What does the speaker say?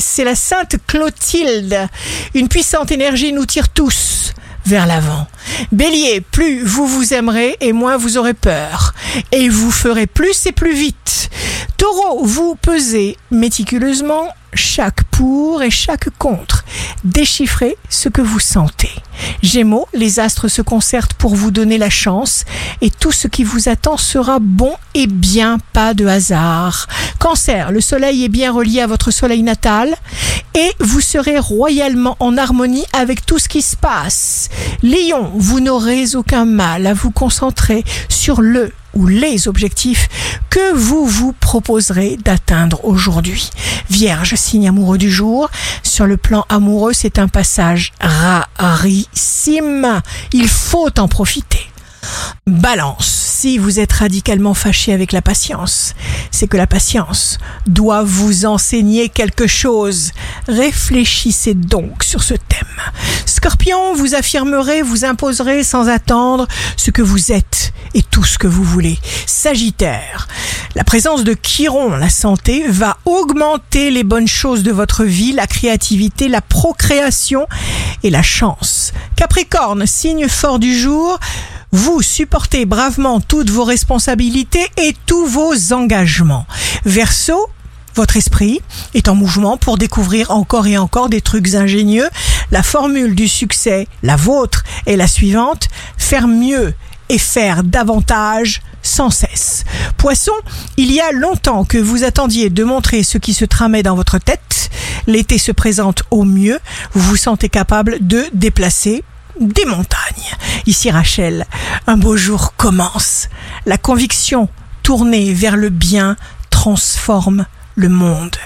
c'est la sainte Clotilde. Une puissante énergie nous tire tous vers l'avant. Bélier, plus vous vous aimerez et moins vous aurez peur. Et vous ferez plus et plus vite. Taureau, vous pesez méticuleusement chaque pour et chaque contre. Déchiffrez ce que vous sentez. Gémeaux, les astres se concertent pour vous donner la chance et tout ce qui vous attend sera bon et bien, pas de hasard. Cancer, le soleil est bien relié à votre soleil natal et vous serez royalement en harmonie avec tout ce qui se passe. Lion, vous n'aurez aucun mal à vous concentrer sur le ou les objectifs que vous vous proposerez d'atteindre aujourd'hui. Vierge, signe amoureux du jour. Sur le plan amoureux, c'est un passage rarissime. Il faut en profiter. Balance, si vous êtes radicalement fâché avec la patience, c'est que la patience doit vous enseigner quelque chose. Réfléchissez donc sur ce thème. Scorpion, vous affirmerez, vous imposerez sans attendre ce que vous êtes et tout ce que vous voulez. Sagittaire, la présence de Chiron, la santé, va augmenter les bonnes choses de votre vie, la créativité, la procréation et la chance. Capricorne, signe fort du jour, vous supportez bravement toutes vos responsabilités et tous vos engagements. Verseau, votre esprit est en mouvement pour découvrir encore et encore des trucs ingénieux. La formule du succès, la vôtre, est la suivante. Faire mieux et faire davantage sans cesse. Poisson, il y a longtemps que vous attendiez de montrer ce qui se tramait dans votre tête. L'été se présente au mieux. Vous vous sentez capable de déplacer des montagnes. Ici Rachel, un beau jour commence. La conviction tournée vers le bien transforme le monde.